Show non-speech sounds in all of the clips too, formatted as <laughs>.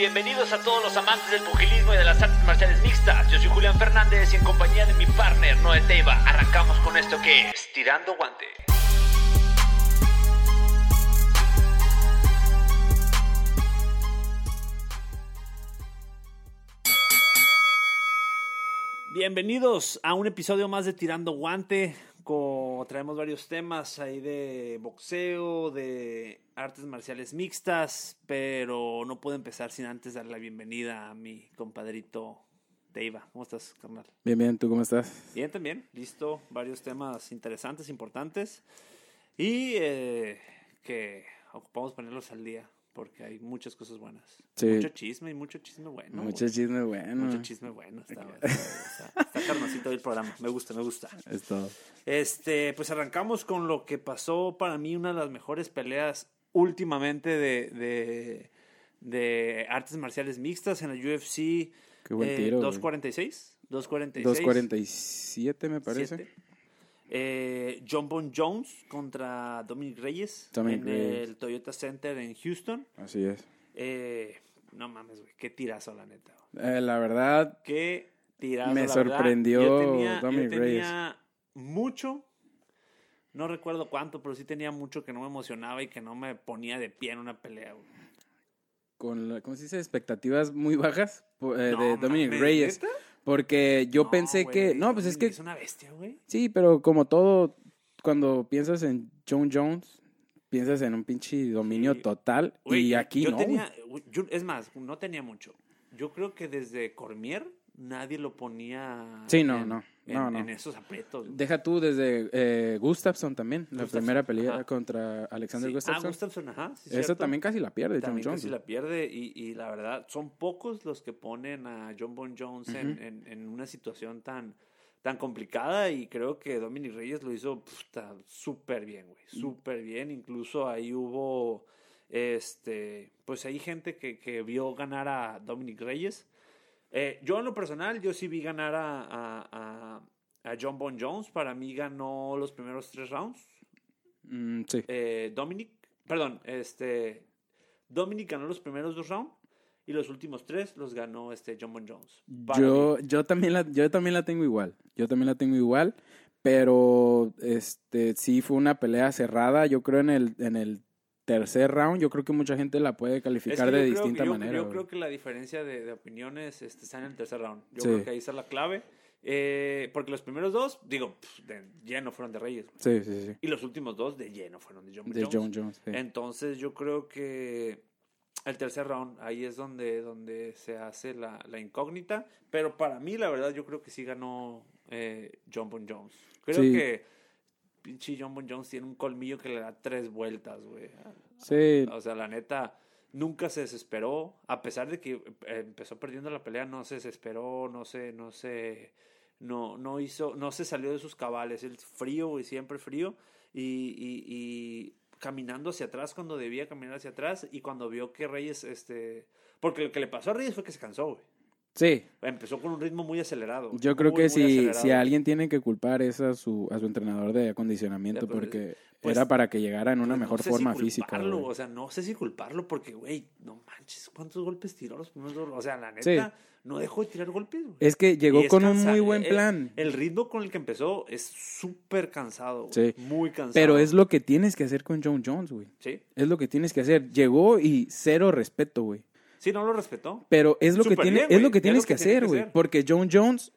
Bienvenidos a todos los amantes del pugilismo y de las artes marciales mixtas. Yo soy Julián Fernández y en compañía de mi partner Noé Teiva arrancamos con esto que es Tirando Guante. Bienvenidos a un episodio más de Tirando Guante. Traemos varios temas ahí de boxeo, de artes marciales mixtas, pero no puedo empezar sin antes dar la bienvenida a mi compadrito Deiva. ¿Cómo estás, carnal? Bien, bien, ¿tú cómo estás? Bien, también. Listo. Varios temas interesantes, importantes. Y eh, que ocupamos ponerlos al día, porque hay muchas cosas buenas. Sí. Mucho chisme y mucho chisme bueno. Mucho güey. chisme bueno. Mucho chisme bueno. Está, está, está carnosito el programa. Me gusta, me gusta. Es todo. Este, pues arrancamos con lo que pasó para mí una de las mejores peleas últimamente de, de, de artes marciales mixtas en la UFC. Qué buen eh, tiro, güey. 246. 246. 247 me parece. siete. Eh, John Bon Jones contra Dominic Reyes Dominic en Reyes. el Toyota Center en Houston. Así es. Eh, no mames, güey. Qué tirazo, la neta. Eh, la verdad, Qué tirazo. Me la sorprendió Yo tenía, yo Dominic Reyes. tenía mucho. No recuerdo cuánto, pero sí tenía mucho que no me emocionaba y que no me ponía de pie en una pelea. güey. con, la- ¿cómo se dice? Expectativas muy bajas eh, de No Dominic mames, Reyes. ¿neta? Porque yo No, pensé güey, que... No, pues es que... Es una bestia, güey. Sí, pero como todo, cuando piensas en John Jones, piensas en un pinche dominio Sí. total. Güey, y aquí yo no. tenía, güey, yo- es más, no tenía mucho. Yo creo que desde Cormier nadie lo ponía Sí, no, en, no, en- no, no. en esos aprietos. güey. Deja tú desde eh, Gustafsson también, la primera pelea ajá. contra Alexander Sí. Gustafsson. Ah, Gustafsson, ajá. sí, Eso también casi la pierde, También John Jones. casi la pierde y, y la verdad son pocos los que ponen a John Bon Jones en, en- en una situación tan, tan complicada y creo que Dominic Reyes lo hizo súper bien, güey, Mm. súper bien. Incluso ahí hubo, este, pues hay gente que, que vio ganar a Dominic Reyes. Eh, yo en lo personal, yo sí vi ganar a, a- a- a John Bon Jones. Para mí ganó los primeros tres rounds Mm, sí. eh, Dominic, perdón, este, Dominic ganó los primeros dos rounds y los últimos tres los ganó este John Bon Jones. Para Yo, mí. yo, también la, yo también la tengo igual. Yo también la tengo igual. Pero este sí fue una pelea cerrada. Yo creo en el, en el tercer round. Yo creo que mucha gente la puede Es calificar que de distinta yo- manera. Yo creo que la diferencia de, de opiniones este, está en el tercer round. Yo Sí. creo que ahí está la clave. Eh, porque los primeros dos, digo, de lleno fueron de Reyes. Sí, sí, sí. Y los últimos dos de lleno fueron de John Bon De Jones. John Jones. sí. Entonces yo creo que el tercer round, ahí es donde, donde se hace la, la incógnita. Pero para mí, la verdad, yo creo que sí ganó eh, John Bon Jones. Creo Sí. que pinche John Bon Jones tiene un colmillo que le da tres vueltas, güey. Sí, O sea, la neta, nunca se desesperó. A pesar de que eh, empezó perdiendo la pelea, no se desesperó, no se, no se, no, no hizo, no se salió de sus cabales. El frío, güey, siempre frío. Y, y, y caminando hacia atrás cuando debía caminar hacia atrás. Y cuando vio que Reyes, este. Porque lo que le pasó a Reyes fue que se cansó, güey. Sí. Empezó con un ritmo muy acelerado. Yo creo muy, que muy si, si alguien tiene que culpar es a su, a su entrenador de acondicionamiento pues, porque pues, era para que llegara en una Pues, mejor no sé forma si física. güey. O sea, no sé si culparlo porque, güey, no manches, ¿cuántos golpes tiró los primeros dos? O sea, la Sí. neta, no dejó de tirar golpes. güey. Es que llegó con un muy buen el- plan. El, ritmo con el que empezó es súper cansado. güey, Sí. Muy cansado. Pero es lo que tienes que hacer con John Jones, güey. Sí. Es lo que tienes que hacer. Llegó y cero respeto, güey. Sí, no lo respetó. Pero es lo que tiene, bien, es lo que Es tienes lo que hacer, güey. Porque John Jones,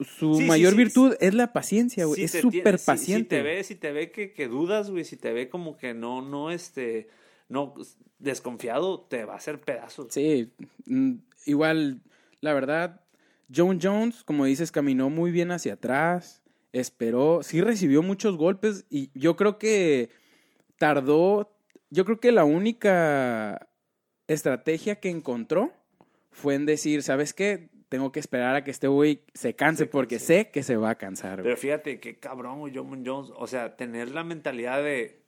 su- Sí, mayor sí, virtud es la paciencia, güey. Es súper tiene- si- paciente. te ve, si te ve que, que dudas, güey, si te ve como que no, no, este, no, desconfiado, te va a hacer pedazos. Sí, mm, igual, la verdad, John Jones, como dices, caminó muy bien hacia atrás, esperó, sí recibió muchos golpes y yo creo que tardó, yo creo que la única estrategia que encontró fue en decir, ¿sabes qué? Tengo que esperar a que este güey se canse Se porque sé que se va a cansar. güey". Pero fíjate qué cabrón, güey, John Jones. O sea, tener la mentalidad de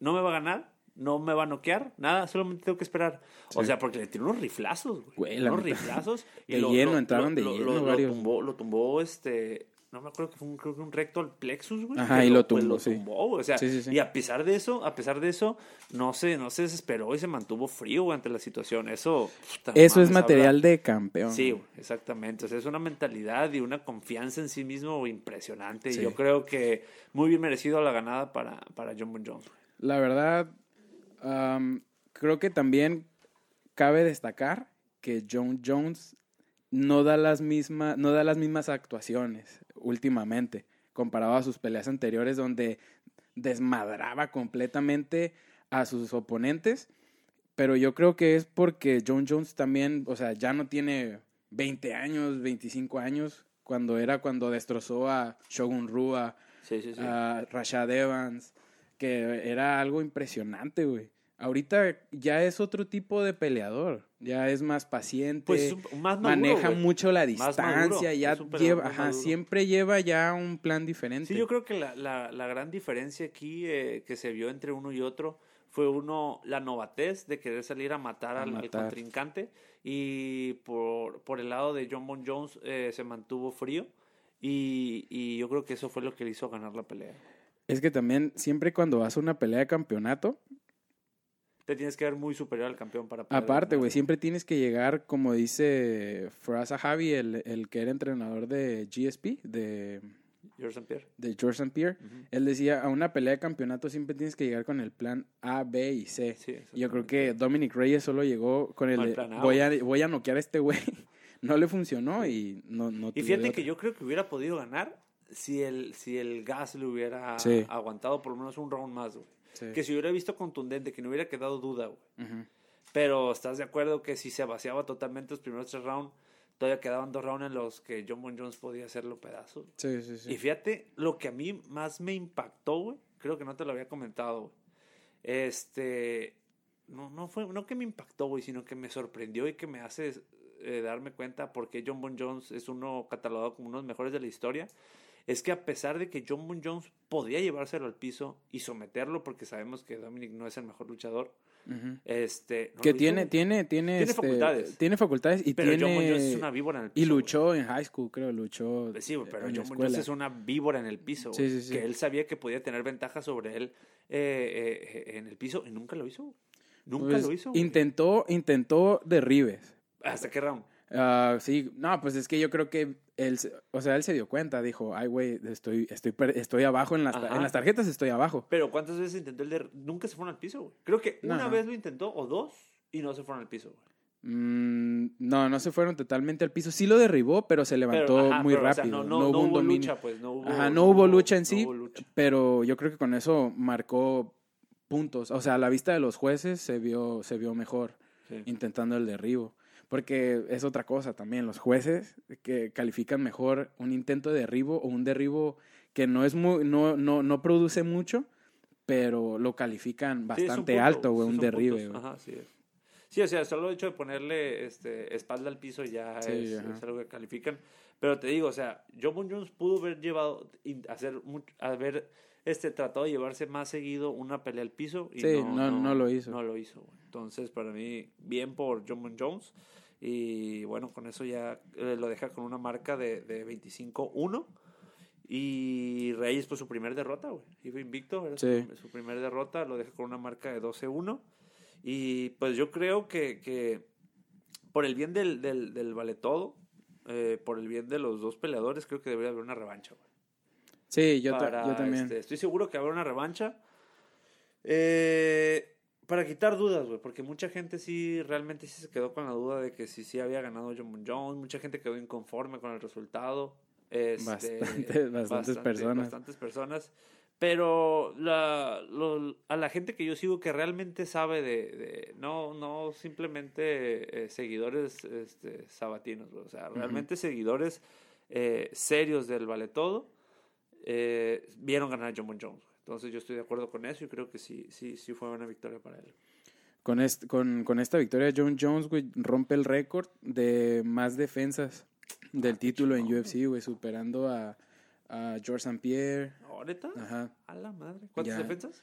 no me va a ganar, no me va a noquear, nada, solamente tengo que esperar. O sea, porque le tiró unos riflazos, güey. Unos riflazos. <laughs> De lleno, entraron de lleno lo, varios. tumbó, lo tumbó, este, no me acuerdo que fue un, creo que un recto al plexus, güey. Ajá, y lo pues, tumbó, sí. güey. O sea, Sí, sí, sí. y a pesar de eso, a pesar de eso, no se, no se desesperó y se mantuvo frío güey, ante la situación. Eso, puta Eso es material habla- de campeón. Sí, güey, exactamente. O sea, es una mentalidad y una confianza en sí mismo impresionante. Y yo creo que muy bien merecido la ganada para, para John Bon Jones. La verdad, creo que también cabe destacar que John Jones no da las mismas, no da las mismas actuaciones últimamente, comparado a sus peleas anteriores, donde desmadraba completamente a sus oponentes. Pero yo creo que es porque John Jones también, o sea, ya no tiene 20 años, 25 años, cuando era cuando destrozó a Shogun Rua, Sí, sí, sí. a Rashad Evans, que era algo impresionante, güey. Ahorita ya es otro tipo de peleador, ya es más paciente, pues más maduro, maneja mucho la distancia, ya lleva, ajá, siempre lleva ya un plan diferente. Sí, yo creo que la, la, la gran diferencia aquí eh, que se vio entre uno y otro fue uno, la novatez de querer salir a matar A al, al matar. contrincante y por, por el lado de John Bon Jones eh, se mantuvo frío y, y yo creo que eso fue lo que le hizo ganar la pelea. Es que también siempre cuando vas a una pelea de campeonato, Te tienes que ver muy superior al campeón para poder aparte, güey, siempre tienes que llegar, como dice Frasa Javi, el, el que era entrenador de GSP, de, George St. Pierre. de George St. Pierre. Él decía, a una pelea de campeonato siempre tienes que llegar con el plan A, B y C. Sí, Yo creo que Dominic Reyes solo llegó con el el plan A, voy a, voy a noquear a este güey. <laughs> No le funcionó y no, no Y fíjate que yo creo que hubiera podido ganar si el, si el gas le hubiera Sí. aguantado por lo menos un round más, güey. Sí. Que si hubiera visto contundente, que no hubiera quedado duda, güey. Ujú. Pero estás de acuerdo que si se vaciaba totalmente los primeros tres rounds, todavía quedaban dos rounds en los que John Bon Jones podía hacerlo pedazos. Sí, sí, sí. Y fíjate, lo que a mí más me impactó, güey, creo que no te lo había comentado, güey. Este, no, no fue, no que me impactó, güey, sino que me sorprendió y que me hace eh, darme cuenta por qué John Bon Jones es uno catalogado como uno de los mejores de la historia. Es que a pesar de que John Bon Jones podía llevárselo al piso y someterlo, porque sabemos que Dominic no es el mejor luchador, este, no que hizo, tiene, tiene, tiene, Tiene este, facultades. Tiene facultades y Pero tiene... John Jones es una víbora en el piso. y güey. luchó en high school, creo, luchó Sí, pero John Bon Jones es una víbora en el piso. Sí, güey, sí, sí. Que él sabía que podía tener ventaja sobre él eh, eh, en el piso y nunca lo hizo. Nunca Pues, lo hizo. güey. Intentó, intentó derribes. ¿Hasta qué round? Ah, sí, no, pues es que yo creo que él, o sea, él se dio cuenta, dijo, ay, güey, estoy, estoy, estoy abajo en las, Ajá. en las tarjetas, estoy abajo. Pero ¿cuántas veces intentó el de... Nunca se fueron al piso, güey. Creo que una vez lo intentó o dos y no se fueron al piso, güey. Mm, no, no se fueron totalmente al piso. Sí lo derribó, pero se levantó Pero, ajá, muy pero, o sea, rápido. no, no, no hubo lucha, pues. No hubo, Ajá, no hubo lucha en sí, lucha. pero yo creo que con eso marcó puntos. O sea, a la vista de los jueces se vio, se vio mejor Sí. intentando el derribo. Porque es otra cosa también. Los jueces que califican mejor un intento de derribo o un derribo que no es muy, no, no, no produce mucho, pero lo califican Sí, bastante punto, alto, güey, sí, un derribe. Ajá, sí es. Sí, o sea, solo el hecho de ponerle este, espalda al piso ya Sí, es, es algo que califican. Pero te digo, o sea, Bon Jones pudo haber llevado, hacer, haber este, tratado de llevarse más seguido una pelea al piso. Y Sí, no- no lo hizo. No lo hizo. Entonces, para mí, bien por John Jones. Y bueno, con eso ya eh, lo deja con una marca de, de 25-1. Y Reyes, pues su primer derrota, güey. Iba invicto, era Sí. su, su primer derrota, lo deja con una marca de 12-1. Y pues yo creo que, que por el bien del, del, del vale todo, eh, por el bien de los dos peleadores, creo que debería haber una revancha, güey. Sí, yo, Para, yo también. este, estoy seguro que habrá una revancha. Eh, para quitar dudas, güey, porque mucha gente sí, realmente sí se quedó con la duda de que si sí había ganado John Jones, mucha gente quedó inconforme con el resultado. Este, Bastante- <laughs> bastantes personas. Bastantes personas. Pero la, lo- a la gente que yo sigo que realmente sabe de, de- no, no simplemente eh, seguidores este, sabatinos, o sea, realmente seguidores eh, serios del Vale Todo, eh, vieron ganar a John Jones. Entonces yo estoy de acuerdo con eso y creo que sí, sí, sí fue una victoria para él. Con, est- con, con esta victoria, John Jones, güey, rompe el récord de más defensas del título en UFC, güey, superando a, a George St. Pierre. ¿Ahorita? Ajá. A la madre. ¿Cuántas Ya. defensas?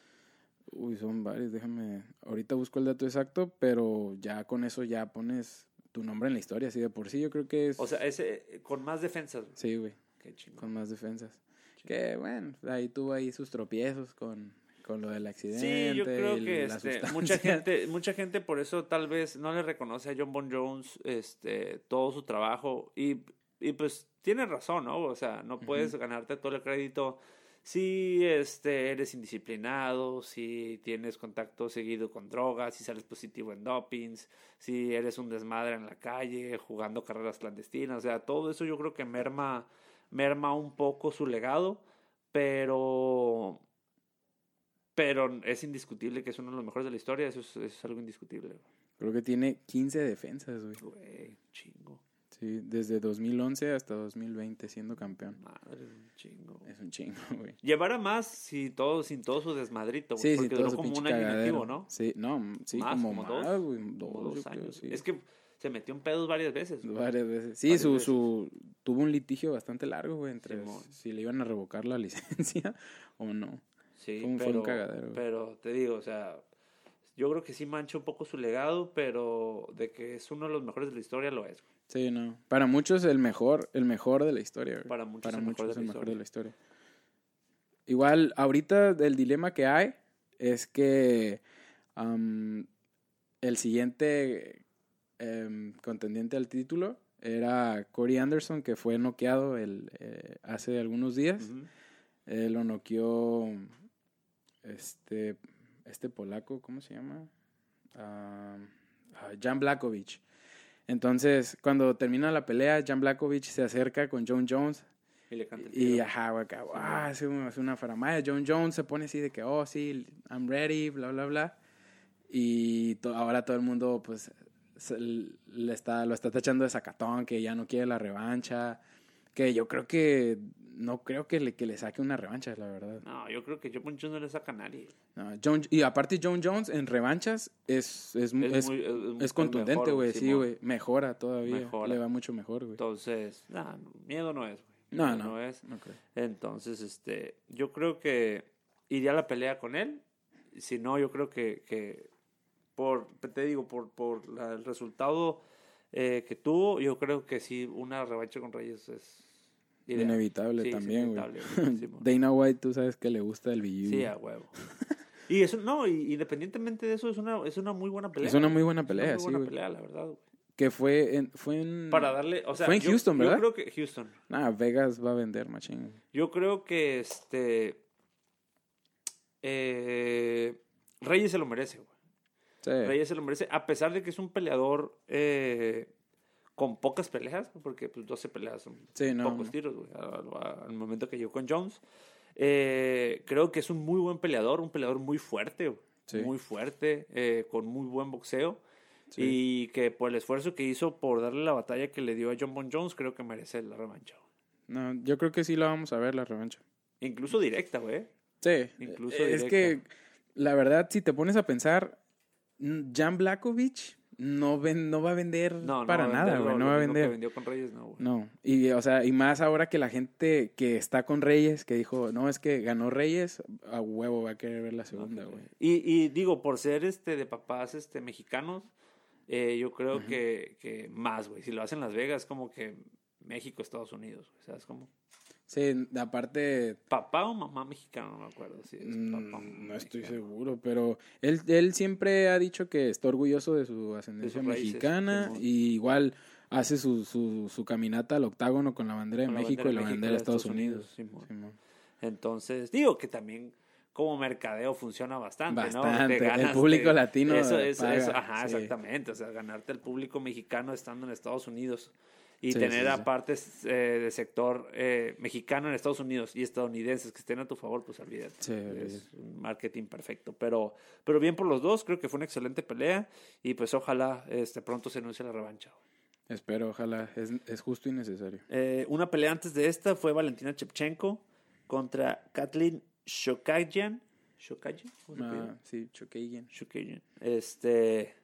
Uy, son varios, déjame. Ahorita busco el dato exacto, pero ya con eso ya pones tu nombre en la historia, así de por sí. Yo creo que es. O sea, ese con más defensas. güey. sí, güey. Qué chingón. con más defensas. Que bueno, ahí tuvo ahí sus tropiezos con, con lo del accidente. Sí, yo creo y que este, mucha <laughs> gente, mucha gente por eso tal vez no le reconoce a John Bon Jones este, todo su trabajo y, y pues tiene razón, ¿no? O sea, no puedes ganarte todo el crédito si este, eres indisciplinado, si tienes contacto seguido con drogas, si sales positivo en dopings, si eres un desmadre en la calle, jugando carreras clandestinas, o sea, todo eso yo creo que merma, merma un poco su legado, pero pero es indiscutible que es uno de los mejores de la historia, eso es, eso es algo indiscutible. Creo que tiene 15 defensas, güey. Güey, chingo. Sí, desde 2011 hasta 2020 siendo campeón. Madre, un chingo. Es un chingo, güey. Llevara más si todo, sin todo su desmadrito, güey, Sí, porque todo duró su como un año inactivo, ¿no? Sí, no, sí, Más, como, como más, dos, güey, dos, Como dos yo creo, años. sí. Es que se metió en pedos varias veces. güey. Varias veces. Sí, Varias su, veces. su, tuvo un litigio bastante largo, güey, entre si le iban a revocar la <laughs> licencia o no. Sí, Fue un- fue pero, un cagadero, güey. pero te digo, o sea, yo creo que sí mancha un poco su legado, pero de que es uno de los mejores de la historia lo es. güey. Sí, no. Para muchos el mejor, el mejor de la historia. güey. Para muchos Para el mejor muchos de es la el mejor de la historia. Igual, ahorita el dilema que hay es que el siguiente em, contendiente al título era Corey Anderson, que fue noqueado el, eh, hace algunos días. Eh, lo noqueó este, este polaco, ¿cómo se llama? Ah, Jan Blakovic. Entonces, cuando termina la pelea, Jan Blakovic se acerca con John Jones Y le canta el y tiro. ajá, güey, acá, ah, hace una, hace una faramaya. John Jones se pone así de que, oh, sí, I'm ready, bla, bla, bla. Y to- ahora todo el mundo, pues, le está, lo está tachando de sacatón, que ya no quiere la revancha. Que yo creo que, no creo que le, que le saque una revancha, la verdad. No, yo creo que John Jones no le saca a nadie. No, John- y aparte, John Jones en revanchas es, es, es, es, muy- contundente, güey, sí, güey. Mejora todavía. Mejora. Le va mucho mejor, güey. Entonces, nah, miedo no es, güey. No, no. es. Entonces, este, yo creo que iría a la pelea con él. Si no, yo creo que, que por, te digo, por, por la- el resultado eh, que tuvo, yo creo que sí, una revancha con Reyes es ideal. Inevitable Sí, también, güey. <laughs> Dana White, tú sabes que le gusta el billu. Sí, a huevo. <laughs> Y eso, no, y independientemente de eso, es una, es una muy buena pelea. Es una muy buena Es una pelea, muy buena pelea, la verdad, güey. Que fue en, fue en... Para darle, o sea, Fue en yo- Houston, ¿verdad? Yo creo que Houston. Nah, Vegas va a vender, machín. Yo creo que este. eh, Reyes se lo merece, güey. Sí. Reyes se lo merece, a pesar de que es un peleador eh, con pocas peleas, porque pues 12 peleas son Sí, no, pocos no. tiros, güey, al, al momento que llegó con Jones. Eh, creo que es un muy buen peleador, un peleador muy fuerte, güey, Sí. muy fuerte, eh, con muy buen boxeo. Y que por el esfuerzo que hizo por darle la batalla que le dio a John Bon Jones, creo que merece la revancha. güey. No, yo creo que sí la vamos a ver, la revancha. Incluso directa, güey. Sí. Incluso es que, la verdad, si te pones a pensar, Jan Blakovic no, ven, no va a vender No, no para va nada, vender güey. No va a mismo que vender. vendió con Reyes, no, güey. No, y o sea, y más ahora que la gente que está con Reyes, que dijo, no, es que ganó Reyes, a huevo va a querer ver la segunda, güey. Y, y digo, por ser este de papás este mexicanos, eh, yo creo que, que más, güey. Si lo hacen en Las Vegas, como que México, Estados Unidos, güey. ¿Sabes cómo? Sí, aparte, Papá o mamá mexicano, no me acuerdo. Si es mm, papá no estoy mexicano. seguro, pero él, él siempre ha dicho que está orgulloso de su ascendencia mexicana y igual hace su, su, su caminata al octágono con la bandera de la México bandera y la bandera de Estados Unidos. Simón. Simón. Entonces, digo que también como mercadeo funciona bastante, Bastante. ¿no? El público latino Eso, eso, paga, eso, ajá, sí. exactamente. O sea, ganarte el público mexicano estando en Estados Unidos y Sí, tener sí, sí. aparte eh, de sector eh, mexicano en Estados Unidos y estadounidenses que estén a tu favor, pues olvídate. Es un marketing perfecto. Pero, pero bien por los dos, creo que fue una excelente pelea y pues ojalá este, pronto se anuncie la revancha. Espero, ojalá, es, es justo y necesario. Eh, una pelea antes de esta fue Valentina Chepchenko contra Kathleen Shokagian. ¿Shokagian? ¿Cómo se Ah, apellida? sí, Choqueyen. Shokagian. Este,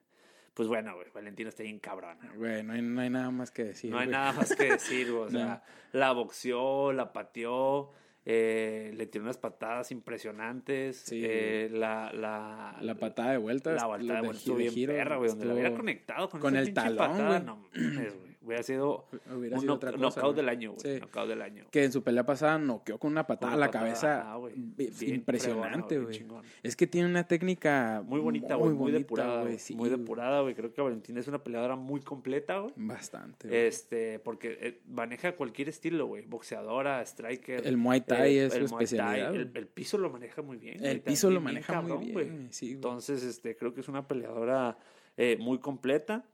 pues bueno, güey, Valentina está bien cabrona. güey. No hay, no hay nada más que decir. No hay güey. nada más que decir, güey. O <laughs> sea, la boxeó, la pateó, eh, le tiró unas patadas impresionantes. Sí. eh, la, la, La patada de vuelta. La vuelta de vuelta estuvo bien perra, güey. Donde la hubiera conectado con, con esa el talón, patada, no mames, güey. Hubiera sido Hubiera un sido knock- otra cosa, knockout güey. del año, güey. Sí. Knockout del año. Que en su pelea pasada noqueó con una patada a la patada, cabeza. güey. Bien impresionante, fregona, güey. Es que tiene una técnica Muy bonita, güey. Muy, bonita, depurada, güey. sí, muy depurada, güey. Creo que Valentina es una peleadora muy completa, güey. Bastante. güey. Este, porque eh, maneja cualquier estilo, güey. Boxeadora, striker. El Muay Thai eh, es su el Thai, especialidad. El, güey. el piso lo maneja muy bien. El piso lo maneja muy bien. Entonces, este, creo que es una peleadora eh, muy completa.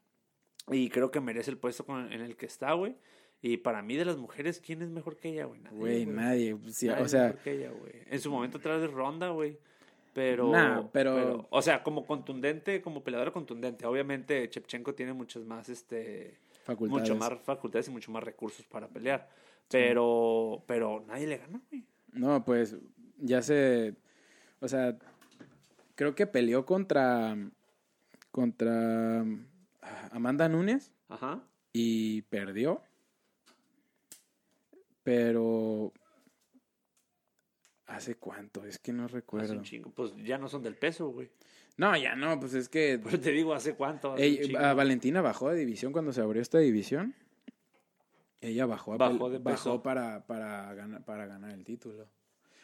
Y creo que merece el puesto con- en el que está, güey. Y para mí, de las mujeres, ¿quién es mejor que ella, güey? Nadie, Güey, nadie. Sí, Nadie o sea, mejor que ella, güey. En su momento atrás de Ronda, güey. Pero, Nah, pero- O sea, como contundente, como peleadora contundente. Obviamente, Chepchenko tiene muchas más, este... facultades. Mucho más facultades y mucho más recursos para pelear. Pero, pero nadie le gana, güey. No, pues ya se. O sea, creo que peleó contra. Contra. Amanda Núñez Ajá. y perdió. Pero. ¿Hace cuánto? Es que no Hace recuerdo. un chingo. Pues ya no son del peso, güey. No, ya no, pues es que. <laughs> Pero te digo, ¿hace cuánto? Hace Ey, a Valentina bajó de división cuando se abrió esta división. Ella bajó, a Bajó de bajó peso. para, para, ganar, para ganar el título.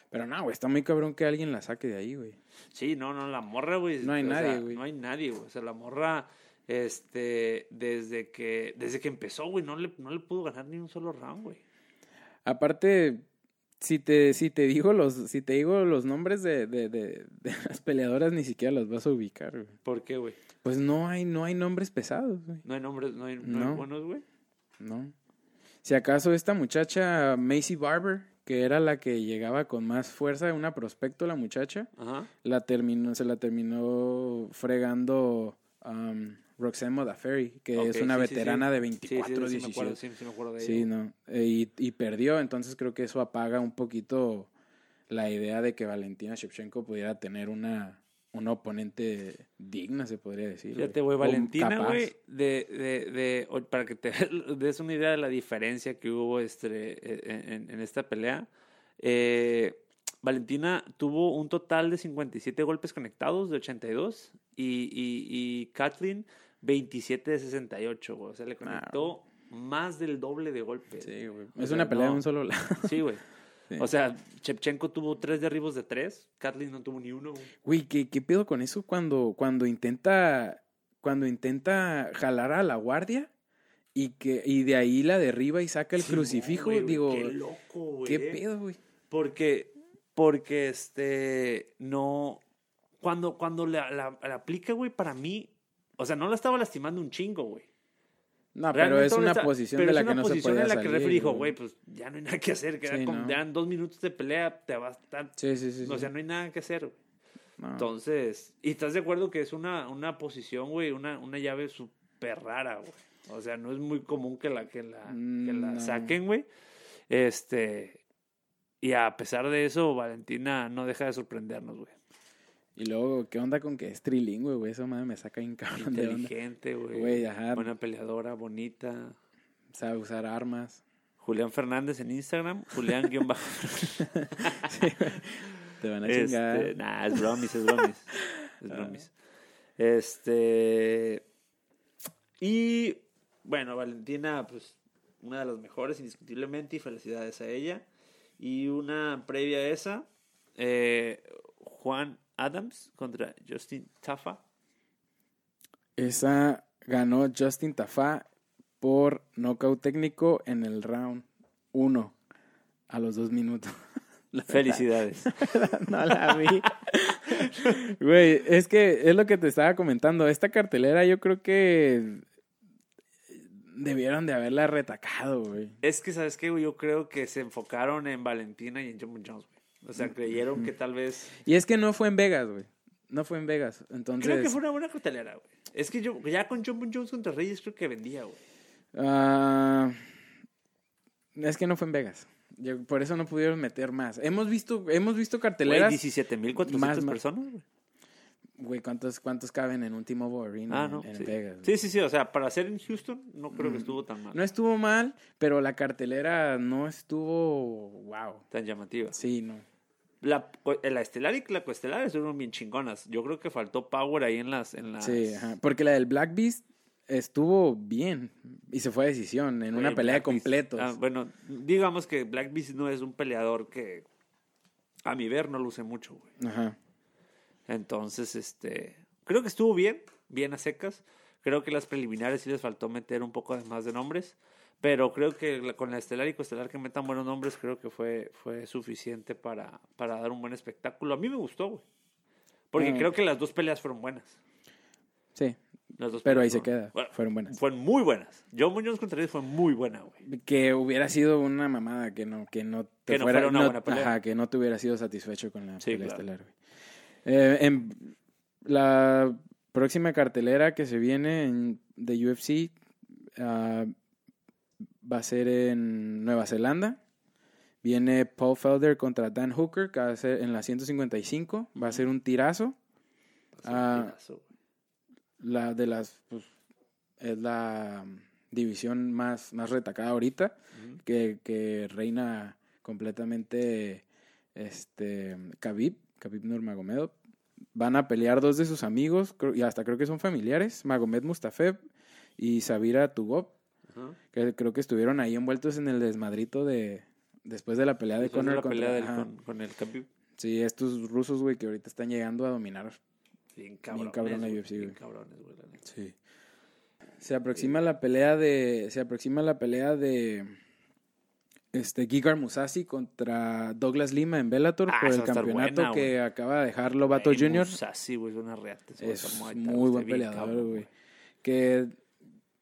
Pero no, güey, está muy cabrón que alguien la saque de ahí, güey. Sí, no, no, la morra, güey. No hay o nadie, sea, güey. No hay nadie, güey. O sea, la morra, este, desde que, desde que empezó, güey, no le, no le pudo ganar ni un solo round, güey. Aparte, si te, si te digo los, si te digo los nombres de, de, de, de las peleadoras, ni siquiera las vas a ubicar, güey. ¿Por qué, güey? Pues no hay, no hay nombres pesados, güey. No hay nombres, no hay, no hay No. buenos, güey. No. Si acaso esta muchacha, Macy Barber, que era la que llegaba con más fuerza, una prospecto la muchacha, Ajá. la terminó, se la terminó fregando um, Roxanne Modafferi, que Ok, es una sí, sí, sí. veterana de Sí, sí, 24, sí, sí, me acuerdo, 17. sí, sí me acuerdo de Sí, ella. no. Eh, y, y perdió, entonces creo que eso apaga un poquito la idea de que Valentina Shevchenko pudiera tener una, una oponente digna, se podría decir. Fíjate, güey, Valentina, güey, de, de, de, para que te <laughs> des una idea de la diferencia que hubo este, eh, en, en esta pelea, eh, Valentina tuvo un total de 57 golpes conectados de 82 y, y, y Kathleen 27 de 68, güey. O sea, le conectó más del doble de golpes. Sí, güey. Es sea, una pelea no. de un solo lado. Sí, güey. <laughs> Sí. O sea, Chepchenko tuvo tres derribos de tres, Kathleen no tuvo ni uno, güey. Güey, ¿qué, ¿qué pedo con eso cuando, cuando intenta cuando intenta jalar a la guardia y que y de ahí la derriba y saca el crucifijo? güey, digo, Qué loco, güey. ¿qué pedo, güey? Porque, porque este, no, cuando, cuando la, la, la aplica, güey, para mí, o sea, no la estaba lastimando un chingo, güey. No, pero es una está- posición de es la una que no se podía en la que referee dijo, güey, pues ya no hay nada que hacer, que Sí, como- no. dos minutos de pelea, te va a estar, Sí, sí, sí. o sí. sea, no hay nada que hacer, güey. No. Entonces, y estás de acuerdo que es una, una posición, güey, una, una llave súper rara, güey. O sea, no es muy común que la, que la, que la No. saquen, güey. Este, y a pesar de eso, Valentina no deja de sorprendernos, güey. Y luego, ¿qué onda con que es trilingüe, güey? Eso madre me saca bien cabrón. Inteligente, güey. Buena peleadora, bonita. Sabe usar armas. Julián Fernández en Instagram. Julián guion bajo. <laughs> Te van a Este, chingar. nah, es bromis, es bromis. Es Ah. bromis. Este. Y bueno, Valentina, pues una de las mejores, indiscutiblemente, y felicidades a ella. Y una previa a esa, eh, Juan Adams contra Justin Tafa. Esa ganó Justin Tafa por nocaut técnico en el round 1 a los dos minutos. <laughs> La Felicidades. no la vi. <laughs> Güey, es que es lo que te estaba comentando. Esta cartelera yo creo que debieron de haberla retacado, güey. es que, ¿sabes qué? Yo creo que se enfocaron en Valentina y en John Jones. O sea, creyeron que tal vez Y es que no fue en Vegas, güey. No fue en Vegas. Entonces, Creo que fue una buena cartelera, güey. Es que yo, ya con John Bon Jones contra Reyes, creo que vendía, güey. ah, es que no fue en Vegas. Yo- por eso no pudieron meter más. Hemos visto, hemos visto carteleras. 17.400 Más, más. personas, güey. Güey, ¿cuántos, ¿cuántos caben en un T-Mobile Arena Ah, no. en, sí. Vegas? sí, sí, sí. O sea, para hacer en Houston, no creo que estuvo tan mal. No estuvo mal, pero la cartelera no estuvo. Wow. Tan llamativa. Sí, no. La, la estelar y la coestelar estuvieron bien chingonas. Yo creo que faltó power ahí en las. En las... Sí, ajá. Porque la del Black Beast estuvo bien y se fue a decisión en una pelea de completos. ah, bueno, digamos que Black Beast no es un peleador que a mi ver no luce mucho, güey. Ajá. Entonces, este, creo que estuvo bien, bien a secas. Creo que las preliminares sí les faltó meter un poco más de nombres, pero creo que con la estelar y coestelar que metan buenos nombres, creo que fue, fue suficiente para, para dar un buen espectáculo. A mí me gustó, güey. Porque Mm. creo que las dos peleas fueron buenas. Sí, Las dos pero ahí se queda. bueno, Fueron buenas. fueron muy buenas. John Muñoz contra él fue muy buena, güey. Que hubiera sido una mamada que no, que no te Que no fuera, una no- buena pelea. Ajá, que no te hubiera sido satisfecho con la Sí, pelea claro. estelar, güey. Eh, en la próxima cartelera que se viene en, de UFC ah, va a ser en Nueva Zelanda. Viene Paul Felder contra Dan Hooker, que va a ser en la 155. Va a ser un tirazo. Un Ah, tirazo. La de las. pues, es la mm, división más, más retacada ahorita. Que, que reina completamente. Este. Khabib. Khabib Nurmagomedov. Van a pelear dos de sus amigos. y hasta creo que son familiares. Magomed Mustafev y Sabira Tugov. Ajá. Que creo que estuvieron ahí envueltos en el desmadrito de. Después de la pelea de Conor con, con el Khabib. Sí, estos rusos, güey, que ahorita están llegando a dominar. Bien cabrones, cabrón la güey, UFC, bien güey. cabrones, güey, la neta. Sí. Se aproxima la pelea de. Se aproxima la pelea de. Este, Gigar Musasi contra Douglas Lima en Bellator Ah, por el campeonato buena, que acaba de dejar Lobato Jr. Güey, es una reata. muy buen peleador, cabrón, güey. Que,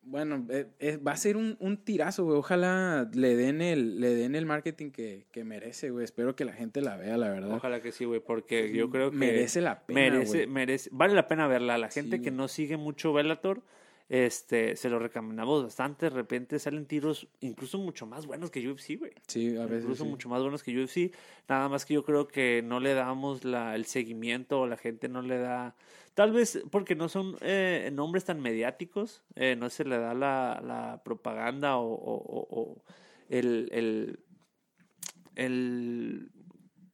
bueno, eh, eh, va a ser un, un tirazo, güey. Ojalá le den el, le den el marketing que, que merece, güey. Espero que la gente la vea, la verdad. Ojalá que sí, güey, porque yo creo que merece la pena, merece, merece, vale la pena verla. La gente Sí, que no sigue mucho Bellator, este, se lo recomendamos bastante. De repente salen tiros incluso mucho más buenos que UFC, güey. Sí, a veces. Incluso sí. mucho más buenos que UFC. Nada más que yo creo que no le damos la, el seguimiento o la gente no le da. Tal vez porque no son eh, nombres tan mediáticos, eh, no se le da la, la propaganda o, o- o- o el, el, el-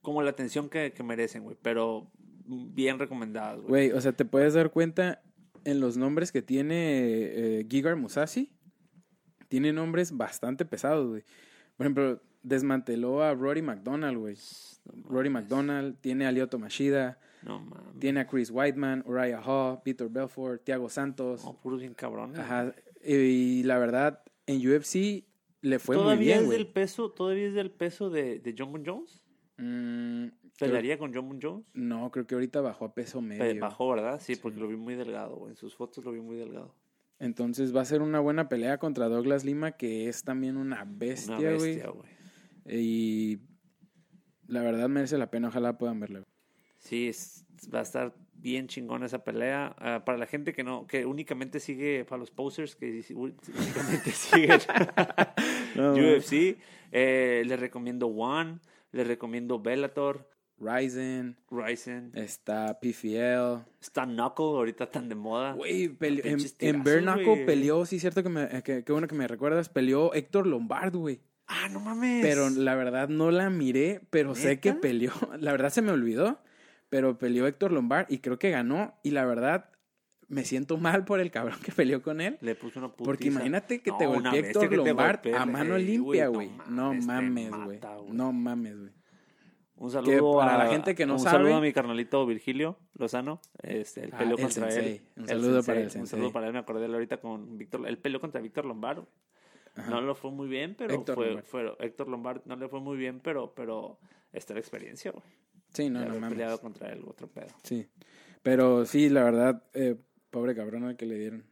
como la atención que, que merecen, güey. Pero bien recomendadas, güey. Güey, o sea, te puedes dar cuenta en los nombres que tiene eh, Gigar Musashi. Tiene nombres bastante pesados, güey. Por ejemplo, desmanteló a Rory McDonald, güey. Rory McDonald, tiene a Lyoto Machida, No tiene a Chris Whiteman, Uriah Hall, Peter Belfort, Thiago Santos. No, puros bien cabrones. Ajá. Y la verdad, en UFC le fue muy ¿Todavía bien, es güey. del peso, todavía es del peso de, de John Jones? Mm, creo- ¿Pelearía con John Bon Jones? no, creo que ahorita bajó a peso Pe- medio. Bajó, ¿verdad? Sí, porque lo vi muy delgado. En sus fotos lo vi muy delgado. Entonces va a ser una buena pelea contra Douglas Lima, que es también una Una bestia, güey. bestia, güey. Y la verdad merece la pena, ojalá puedan verla. Sí, es- va a estar bien chingona esa pelea. Ah, para la gente que no, que únicamente sigue, para los posers que <laughs> únicamente siguen <laughs> No, <laughs> UFC, eh, les recomiendo One, les recomiendo Bellator, Ryzen, Ryzen, está PFL. está Knuckle, ahorita tan de moda. Güey, en, en Bernacle güey. peleó, sí, cierto que, me, eh, que, que bueno que me recuerdas, peleó Héctor Lombard, güey. Ah, no mames. Pero la verdad no la miré, pero sé que peleó. <laughs> La verdad se me olvidó, pero peleó Héctor Lombard y creo que ganó. Y la verdad me siento mal por el cabrón que peleó con él. Le puso una putiza. Porque imagínate que te No, bestia Héctor Lombard a mano limpia, güey, no mames, güey. No mames, güey. Un saludo para a la gente que no un sabe- saludo a mi carnalito Virgilio Lozano. Este, el Ah, peleó el contra sensei. él. Un saludo para el Un sensei. saludo para él. Me acordé de él ahorita con Víctor. Él peleó contra Víctor Lombardo. Ajá. No lo fue muy bien, pero Héctor fue, Lombard. fue- Héctor Lombard no le fue muy bien, pero, pero esta es la experiencia, güey. Sí, no, de no haber mames. peleado contra él, otro pedo. Sí. Pero sí, la verdad, eh, pobre cabrón al que le dieron.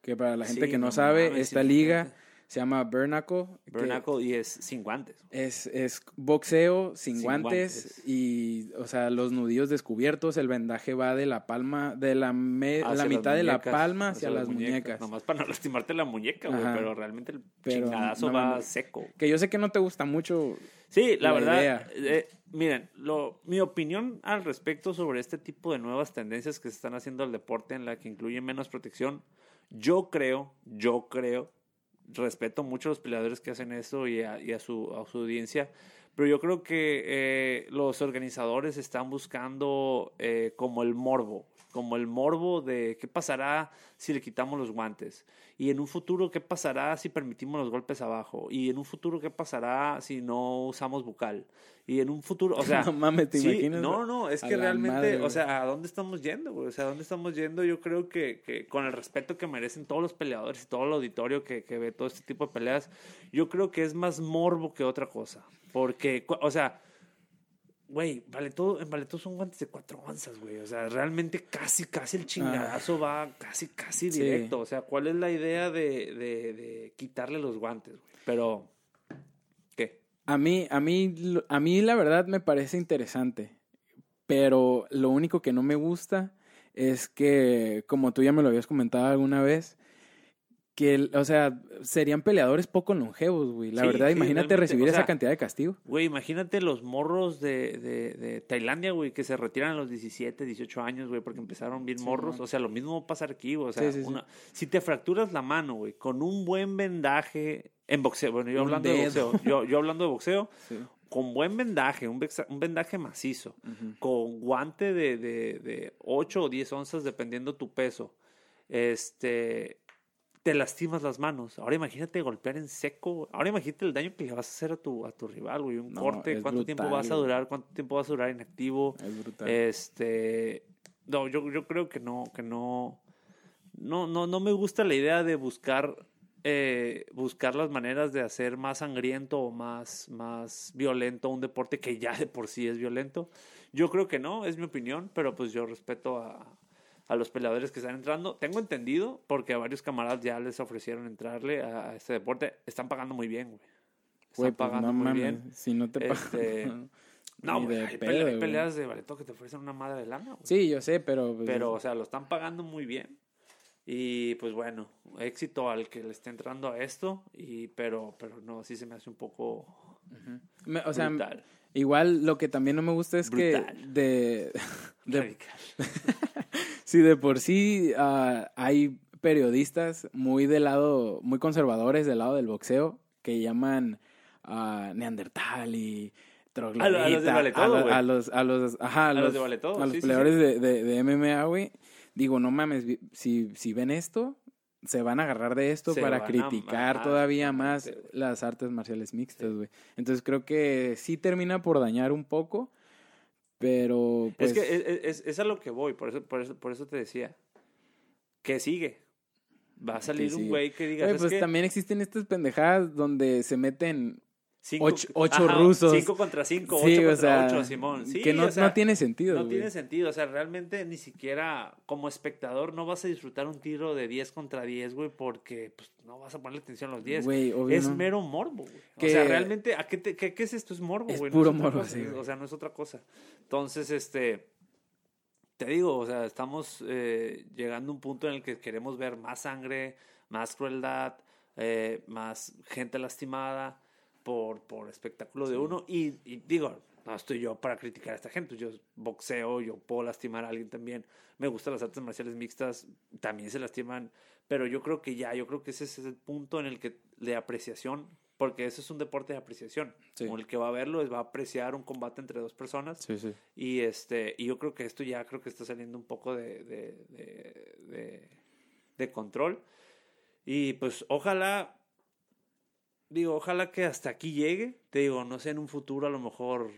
Que para la gente Sí, que no, no sabe, mames, esta sí, liga. Se llama Bernacle. Bernacle y es sin guantes. Es, es boxeo sin, Sin guantes, guantes. y, o sea, los nudillos descubiertos, el vendaje va de la palma, de la, me- la mitad de la muñecas, palma hacia, las muñecas. Nomás para <laughs> no lastimarte la muñeca, güey. Pero realmente el Pero chingadazo no va seco. Que yo sé que no te gusta mucho. Sí, la, la verdad, eh, miren, lo, mi opinión al respecto sobre este tipo de nuevas tendencias que se están haciendo al deporte en la que incluye menos protección, yo creo, yo creo, respeto mucho a los peleadores que hacen eso y a, y a su, a su audiencia, pero yo creo que eh, los organizadores están buscando eh, como el morbo. como el morbo de qué pasará si le quitamos los guantes. Y en un futuro, ¿qué pasará si permitimos los golpes abajo? Y en un futuro, ¿qué pasará si no usamos bucal? Y en un futuro, o <laughs> sea... no mames, ¿te sí, imaginas? No, no, es que realmente, madre, o sea, ¿a dónde estamos yendo, güey? O sea, ¿a dónde estamos yendo? Yo creo que, que con el respeto que merecen todos los peleadores y todo el auditorio que, que ve todo este tipo de peleas, yo creo que es más morbo que otra cosa. Porque, o sea, güey, vale todo, en vale todo son guantes de cuatro onzas, güey. O sea, realmente casi, casi el chingadazo va casi, casi Ah. Sí. directo. O sea, ¿cuál es la idea de, de, de quitarle los guantes, güey? Pero, ¿qué? A mí, a mí, a mí la verdad me parece interesante, pero lo único que no me gusta es que, como tú ya me lo habías comentado alguna vez, que, o sea, serían peleadores poco longevos, güey. La Sí, verdad, sí, imagínate recibir o esa cantidad de castigo. Güey, imagínate los morros de, de, de Tailandia, güey, que se retiran a los 17, 18 años, güey, porque empezaron bien Sí, morros. man. O sea, lo mismo va a pasar aquí, güey. O sea, una- si te fracturas la mano, güey, con un buen vendaje en boxeo, bueno, yo hablando de boxeo, yo, yo hablando de boxeo, <laughs> con buen vendaje, un, un vendaje macizo, con guante de, de, de 8 o 10 onzas, dependiendo tu peso, este, te lastimas las manos. Ahora imagínate golpear en seco. Ahora imagínate el daño que le vas a hacer a tu, a tu rival, güey. Un No, corte, cuánto tiempo vas a durar, cuánto tiempo vas a durar inactivo. Es brutal. Este, no, yo, yo creo que no, que no, no, no, no me gusta la idea de buscar, eh, buscar las maneras de hacer más sangriento o más, más violento un deporte que ya de por sí es violento. Yo creo que no, es mi opinión, pero pues yo respeto a, a los peleadores que están entrando. Tengo entendido, porque a varios camaradas ya les ofrecieron entrarle a, a este deporte. Están pagando muy bien, güey. Están pues, pagando no muy mames, bien. si no te pagan. Este, <laughs> No, güey, hay, pedo, pele- peleas de Baleto que te ofrecen una madre de lana, güey. Sí, yo sé, pero... pues, Pero, o sea, lo están pagando muy bien. Y pues bueno, éxito al que le esté entrando a esto. Y, pero, pero no, sí se me hace un poco me- o sea, igual lo que también no me gusta es Brutal. que de, <laughs> de, <laughs> Sí, de por sí ah, hay periodistas muy del lado, muy conservadores del lado del boxeo que llaman a Neandertal y troglodita. A lo- a los de Vale Todo, lo- güey. a los, a los, ajá, a los los, de Vale Todo, a los sí, sí, peleadores De, de, de MMA, güey. Digo, no mames, si, si ven esto, se van a agarrar de esto Se para criticar todavía más las artes marciales mixtas, güey. Entonces creo que sí termina por dañar un poco, pero pues... es que es, es, es a lo que voy, por eso, por, eso, por eso te decía. ¿Qué sigue? Va a salir un güey que diga, Güey, ¿sabes pues qué? también existen estas pendejadas donde se meten Cinco- ocho- ocho rusos. Cinco contra cinco, Sí, ocho o contra sea, ocho, Simón. Sí, que no, o sea, no tiene sentido. No güey. tiene sentido, o sea, realmente ni siquiera como espectador no vas a disfrutar un tiro de 10 contra 10, güey, porque pues, no vas a ponerle atención a los 10. Güey, obvio Es no. mero morbo, güey. Que- O sea, realmente, ¿a qué, te- qué, qué es esto? Es morbo, Es güey. puro morbo, cosa, sí, güey. O sea, no es otra cosa. Entonces, este, te digo, o sea, estamos eh, llegando a un punto en el que queremos ver más sangre, más crueldad, eh, más gente lastimada por, por espectáculo de uno. Y, y digo, no estoy yo para criticar a esta gente. Yo boxeo, yo puedo lastimar a alguien también. Me gustan las artes marciales mixtas, también se lastiman. Pero yo creo que ya, yo creo que ese es el punto en el que de apreciación, porque ese es un deporte de apreciación. Sí. Como el que va a verlo es va a apreciar un combate entre dos personas. Sí. Y este, y yo creo que esto ya creo que está saliendo un poco de, de, de, de- de control. Y pues ojalá, digo, ojalá que hasta aquí llegue. Te digo, no sé, en un futuro a lo mejor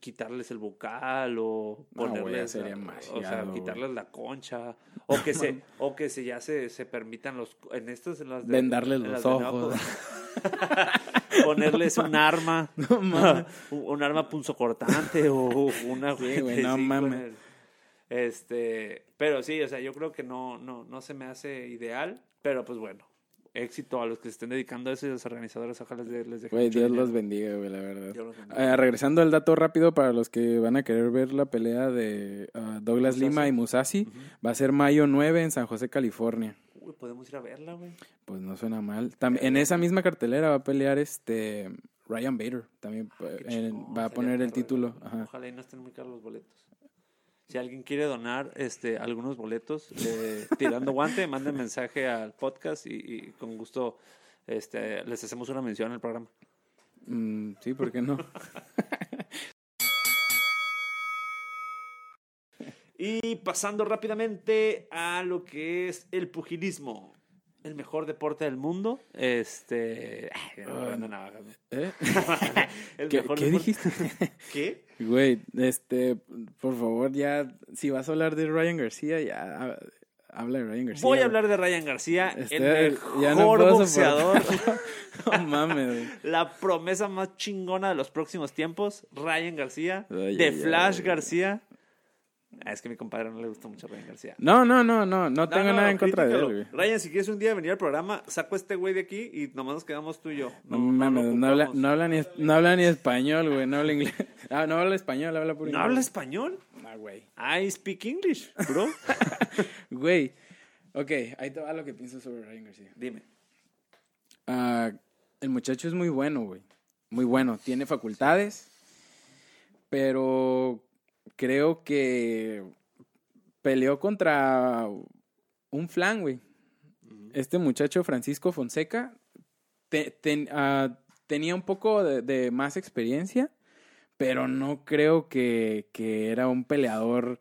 quitarles el bucal o No, ponerles sería la- o sea quitarles la concha o que se <laughs> o que se ya se, se permitan los en estas en las de- Vendarles en los las ojos. po- <laughs> ponerles <laughs> un arma No un, arma punzocortante o una Sí, no mames. este, pero sí, o sea, yo creo que no, no, no se me hace ideal, pero pues bueno, éxito a los que se estén dedicando a eso y a los organizadores, ojalá les, les deje Güey, Dios dinero. los bendiga, güey, la verdad. Bendiga. Eh, regresando al dato rápido para los que van a querer ver la pelea de ah, Douglas Musashi. Lima y Musashi, Ujú. va a ser mayo 9 en San José, California. Uy, podemos ir a verla, güey. Pues no suena mal. Tam- en esa misma cartelera va a pelear este Ryan Bader. También eh, en- chingón, va a poner el título. Ajá. Ojalá y no estén muy caros los boletos. Si alguien quiere donar este, algunos boletos eh, tirando guante, manden mensaje al podcast y, y con gusto este, les hacemos una mención al programa. Mm, sí, ¿por qué no? <laughs> Y pasando rápidamente a lo que es el pugilismo. El mejor deporte del mundo. Este. ay, no, no, no, no. ¿Eh? <laughs> El ¿Qué, mejor qué deporte- dijiste? <laughs> ¿Qué? Güey, este, por favor, ya, si vas a hablar de Ryan García, ya ha- habla de Ryan García. Voy a hablar de Ryan García, Este, el ya no mejor boxeador. <laughs> No mames, la promesa más chingona de los próximos tiempos, Ryan García, Ay, de Flash. García. Ah, es que a mi compadre no le gusta mucho Ryan García. No, no, no, no, no tengo No, no, nada en contra de él, güey. Ryan, si quieres un día venir al programa, saco a este güey de aquí y nomás nos quedamos tú y yo. No, mames, no, habla, no, habla ni, no habla ni español, güey, no habla inglés. <laughs> Ah, no habla español, habla puro ¿No inglés. habla español? Ah, güey. I speak English, bro. <laughs> Güey, ok, ahí te va lo que pienso sobre Ryan García. Dime. Ah, el muchacho es muy bueno, güey. Muy bueno. Tiene facultades. Pero creo que peleó contra un flan, güey. Este muchacho, Francisco Fonseca, te- ah, tenía un poco de, de más experiencia, pero no creo que, que era un peleador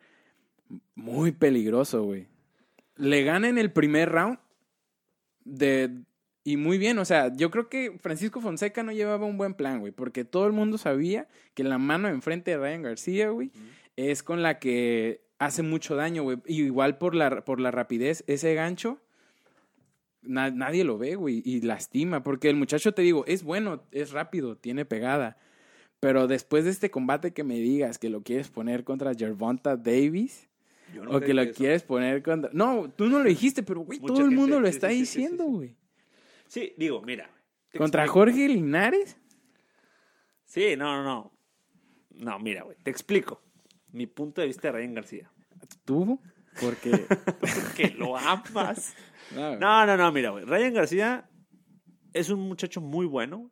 muy peligroso, güey. Le gana en el primer round de, y muy bien, o sea, yo creo que Francisco Fonseca no llevaba un buen plan, güey, porque todo el mundo sabía que la mano enfrente de Ryan García, güey, es con la que hace mucho daño, güey. Igual por la, por la rapidez, ese gancho, na- nadie lo ve, güey, y lastima, porque el muchacho, te digo, es bueno, es rápido, tiene pegada. Pero después de este combate que me digas que lo quieres poner contra Gervonta Davis, Yo o que lo quieres poner contra... No, tú no lo dijiste, pero, güey, todo el gente, mundo lo está sí, diciendo, sí, sí. güey. Sí, digo, mira. ¿Contra explico. Jorge Linares? Sí, no, no, no. No, mira, güey, te explico. Mi punto de vista de Ryan García. ¿Tú? Porque... <laughs> que lo amas. No, No, no, no, mira, güey. Ryan García es un muchacho muy bueno.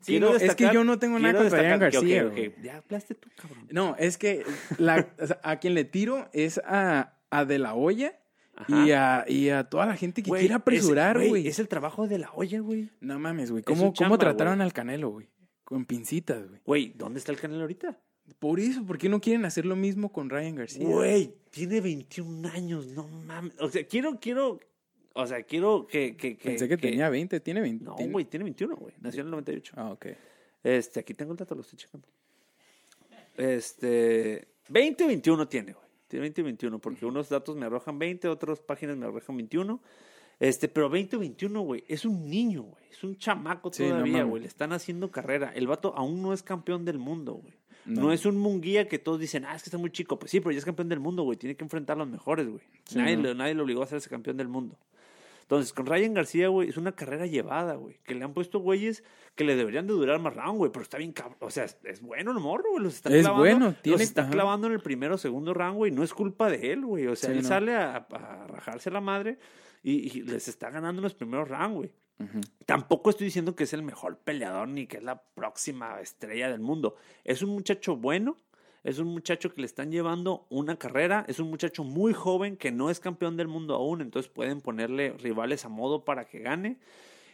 Sí, no, es que yo no tengo nada quiero contra Ryan que, García. Ya hablaste tú, cabrón. No, es que la- a quien le tiro es a, a De La Hoya y a, y a toda la gente que quiere apresurar, güey. Es el trabajo de la olla, güey. No mames, güey. ¿Cómo, trataron al Canelo, güey? Con pincitas, güey. Güey, ¿dónde está el canal ahorita? Por eso, ¿por qué no quieren hacer lo mismo con Ryan García? Güey, tiene 21 años, no mames. O sea, quiero, quiero, o sea, quiero que... que, que Pensé que, tenía 20, tiene 20. No, güey, tiene 21, güey. Nació en el 98. Ah, ok. Este, aquí tengo el dato, lo estoy checando. Este, 20 o 21 tiene, güey. Tiene 20 y 21, porque unos datos me arrojan 20, otras páginas me arrojan 21. Este, pero 20 o 21, güey, es un niño, güey. Es un chamaco Sí, no todavía, güey. Le están haciendo carrera. El vato aún no es campeón del mundo, güey. No. No. es un munguía que todos dicen, ah, es que está muy chico. Pues sí, pero ya es campeón del mundo, güey. Tiene que enfrentar a los mejores, güey. Sí, nadie, no. lo- nadie lo obligó a hacerse campeón del mundo. Entonces, con Ryan García, güey, es una carrera llevada, güey. Que le han puesto güeyes que le deberían de durar más round, güey. Pero está bien cabrón. O sea, es, es bueno el morro, güey. Los está Es clavando. bueno, los está ajá. clavando en el primero o segundo round, güey. No es culpa de él, güey. O sea, Sí, él no. sale a, a rajarse la madre y, y les está ganando en los primeros rounds, güey. Tampoco estoy diciendo que es el mejor peleador ni que es la próxima estrella del mundo. Es un muchacho bueno, es un muchacho que le están llevando una carrera, es un muchacho muy joven que no es campeón del mundo aún, entonces pueden ponerle rivales a modo para que gane.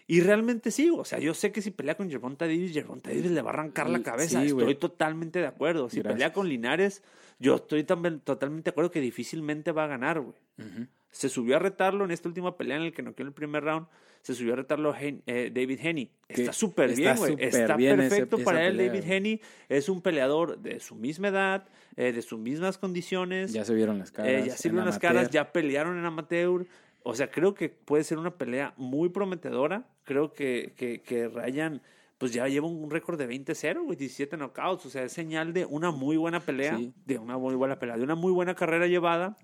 Y realmente sí, o sea, yo sé que si pelea con Gervonta Davis, Gervonta Davis le va a arrancar la cabeza. estoy totalmente de acuerdo. Si Gracias. pelea con Linares, yo estoy también totalmente de acuerdo que difícilmente va a ganar, güey. Ujú. Se subió a retarlo en esta última pelea en el que noqueó en el primer round. Se subió a retarlo Hen- eh, David Henny. Que Está súper bien, güey. Está bien perfecto para él. pelea, David. Henny es un peleador de su misma edad, eh, de sus mismas condiciones. Ya se vieron las caras. Eh, ya se vieron las amateur. caras, ya pelearon en amateur. O sea, creo que puede ser una pelea muy prometedora. Creo que, que, que Ryan, pues ya lleva un récord de 20-0, güey, 17 knockouts. O sea, es señal de una muy buena pelea, Sí. de una muy buena pelea, de una muy buena carrera llevada.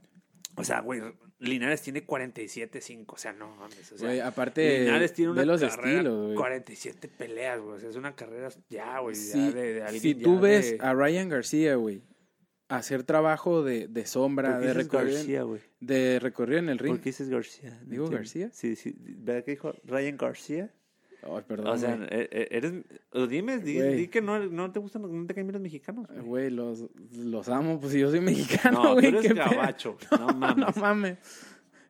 O sea, güey, Linares tiene 47-5. O sea, no mames. O sea, Güey, aparte, Linares tiene una ve los carrera, estilos, güey. 47 peleas, güey. O sea, es una carrera ya, güey. Si, de, de si tú ves de- a Ryan García, güey, hacer trabajo de, de sombra, ¿Por de recorrido, García, güey? de recorrido en el ¿Por ring. qué dices García? ¿Digo. García? Sí, sí. ¿Verdad que dijo Ryan García? Ay, perdón, o sea, güey. e- e- eres... o dime, di, Güey. di que no, no te gustan, no te caen bien los mexicanos. güey. Güey, los, los amo, pues si yo soy mexicano, No, tú güey. eres qué pedo. gabacho. <laughs> No mames. No mames.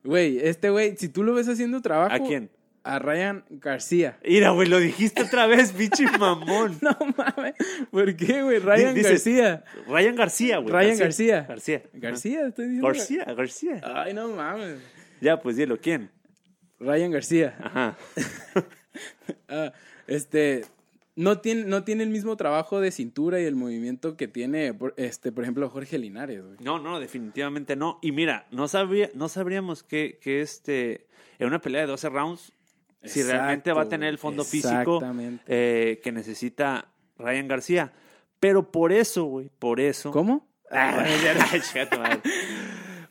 Güey, este güey, si tú lo ves haciendo trabajo. ¿A quién? a Ryan García. Mira, güey, lo dijiste otra vez, <laughs> bicho mamón. No mames. ¿Por qué, güey? Ryan Dices- García. Ryan García, güey. Ryan García. García. García, estoy diciendo. García, García. Ay, no mames. Ya, pues dilo, ¿quién? Ryan García. Ajá. <laughs> <laughs> Ah, este no tiene, no tiene el mismo trabajo de cintura y el movimiento que tiene, por- este, por ejemplo, Jorge Linares, güey. No, no, definitivamente no. Y mira, no, sabría, no sabríamos que, que este, en una pelea de 12 rounds, si Exacto, realmente va a tener el fondo físico eh, que necesita Ryan García. Pero por eso, güey, por eso. ¿Cómo? <laughs> Ah. <laughs>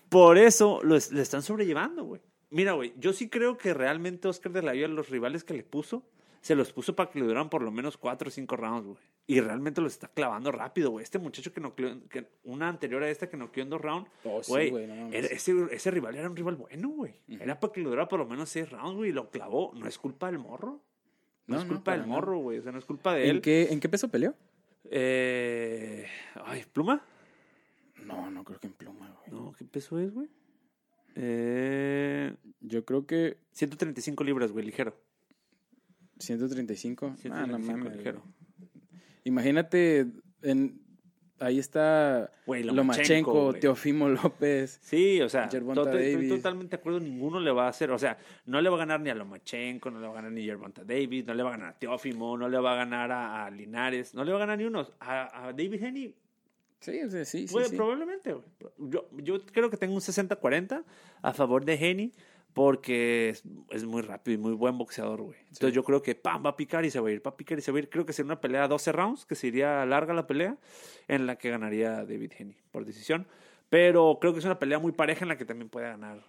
Por eso lo le están sobrellevando, güey. Mira, güey, yo sí creo que realmente Oscar de la Hoya, los rivales que le puso, se los puso para que le duraran por lo menos cuatro o cinco rounds, güey. Y realmente los está clavando rápido, güey. Este muchacho que noqueó, que una anterior a esta que noqueó en dos rounds, Oh, sí, güey, güey, no era- ese, ese rival era un rival bueno, güey. Era para que le durara por lo menos seis rounds, güey, y lo clavó. No es culpa del morro. No, No, es no, culpa del morro, güey. O sea, no es culpa de ¿En él. qué, ¿En qué peso peleó? Eh, ay, ¿pluma? No, no creo que en pluma, güey. No, ¿qué peso es, güey? Eh, Yo creo que 135 libras, güey, ligero. 135. Ah, no 135 mames. ligero. Imagínate, en, ahí está Güey, Lomachenko. Teofimo López. Sí, o sea, estoy totalmente de acuerdo, ninguno le va a hacer, o sea, no le va a ganar ni a Lomachenko, no le va a ganar ni a Gervonta Davis, no le va a ganar a Teófimo, no le va a ganar a, a Linares, no le va a ganar ni uno. A, a David Henny, Sí, sí, sí, puede, sí. probablemente. Yo, yo creo que tengo un 60-40 a favor de Henny porque es, es muy rápido y muy buen boxeador, güey. Entonces yo creo que pam, va a picar y se va a ir, va a picar y se va a ir. Creo que sería una pelea a 12 rounds, que sería larga la pelea, en la que ganaría David Henny por decisión. Pero creo que es una pelea muy pareja en la que también puede ganar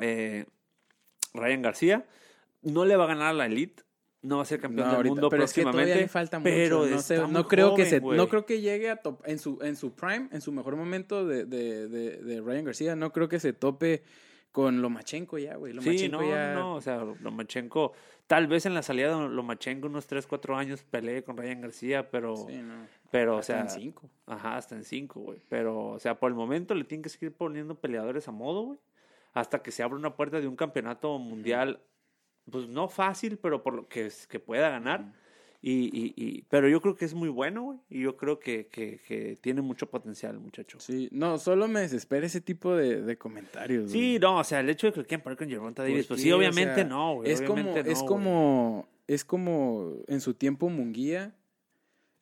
eh, Ryan García. No le va a ganar a la Elite. No va a ser campeón No, del ahorita- mundo pero es que próximamente. todavía le falta mucho. pero no, sé, creo que se, no creo que llegue a top, en su en su prime, en su mejor momento de, de, de, de Ryan García, no creo que se tope con Lomachenko ya, güey. Sí, Lomachenko no, ya no, o sea, Lomachenko, tal vez en la salida de Lomachenko unos 3, 4 años pelee con Ryan García, pero, Sí, no. pero o Hasta sea, en cinco. ajá, hasta en 5, güey, pero, o sea, por el momento le tienen que seguir poniendo peleadores a modo, güey, hasta que se abra una puerta de un campeonato mundial, pues no fácil, pero por lo que, es- que pueda ganar. Y, y, y, pero yo creo que es muy bueno, güey. Y yo creo que, que, que tiene mucho potencial, muchacho. Sí, no, solo me desespera ese tipo de, de comentarios. Sí, güey. no, o sea, el hecho de que quieran poner con Gervonta Davis, ¿Por pues sí, O obviamente sea, no, güey. Es como, no, es güey. como, es como en su tiempo Munguía,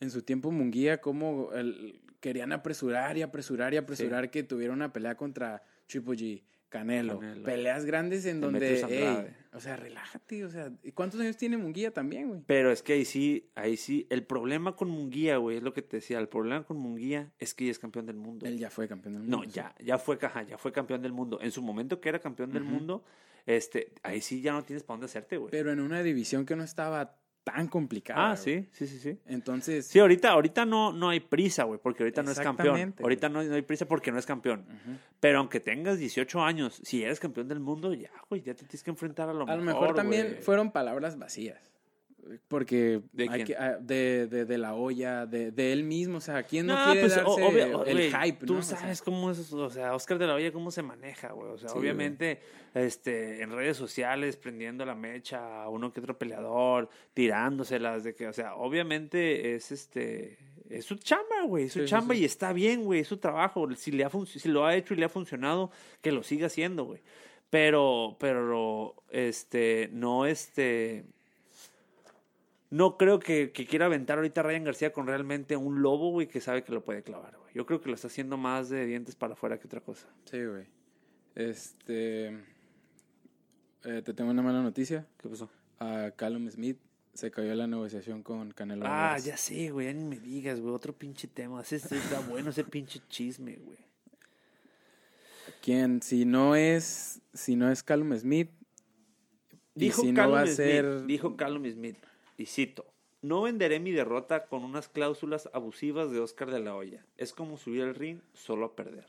en su tiempo Munguía, como el- querían apresurar y apresurar y apresurar que tuviera una pelea contra Triple G, Canelo, Canelo. peleas grandes en donde, ey, o sea, relájate, o sea, ¿y ¿cuántos años tiene Munguía también, güey? Pero es que ahí sí, ahí sí, el problema con Munguía, güey, es lo que te decía, el problema con Munguía es que ya es campeón del mundo. Él ya fue campeón del mundo. No, sí. ya, ya fue caja, ya fue campeón del mundo. En su momento que era campeón del mundo, este, ahí sí ya no tienes para dónde hacerte, güey. Pero en una división que no estaba tan complicada. Ah, sí, sí, sí, sí. Entonces, Sí, ahorita, ahorita no, no hay prisa, güey, porque ahorita no es campeón. Ahorita no, no hay prisa porque no es campeón. Pero aunque tengas 18 años, si eres campeón del mundo, ya, güey, ya te tienes que enfrentar a lo A mejor. lo mejor también fueron palabras vacías. Porque ¿De hay quién? que- ah, de, de, de la olla, de, de él mismo, o sea, ¿quién no, No, quiere pues, o- darse obvio, el güey, hype? Tú ¿no? O sea, sabes cómo es, o sea, Oscar de la Hoya cómo se maneja, güey. O sea, Sí, obviamente, este, en redes sociales, prendiendo la mecha a uno que otro peleador, tirándoselas de que, o sea, obviamente es este, es su chamba, güey, es su Sí, chamba sí. y está bien, güey, es su trabajo. Si le ha si lo ha hecho y le ha funcionado, que lo siga haciendo, güey. Pero, pero, este, no, este, no creo que, que quiera aventar ahorita a Ryan García con realmente un lobo, güey, que sabe que lo puede clavar, güey. Yo creo que lo está haciendo más de dientes para afuera que otra cosa. Sí, güey. Este. eh, te tengo una mala noticia. ¿Qué pasó? A Callum Smith se cayó la negociación con Canelo. Ah, Álvarez. ya sé, güey, ya ni me digas, güey, otro pinche tema. Ese está <laughs> bueno ese pinche chisme, güey. ¿Quién? Si no es. Si no es Callum Smith. y Dijo si no Callum va a Smith, ser. dijo Callum Smith, y cito, no venderé mi derrota con unas cláusulas abusivas de Oscar de la Hoya. Es como subir al ring solo a perder.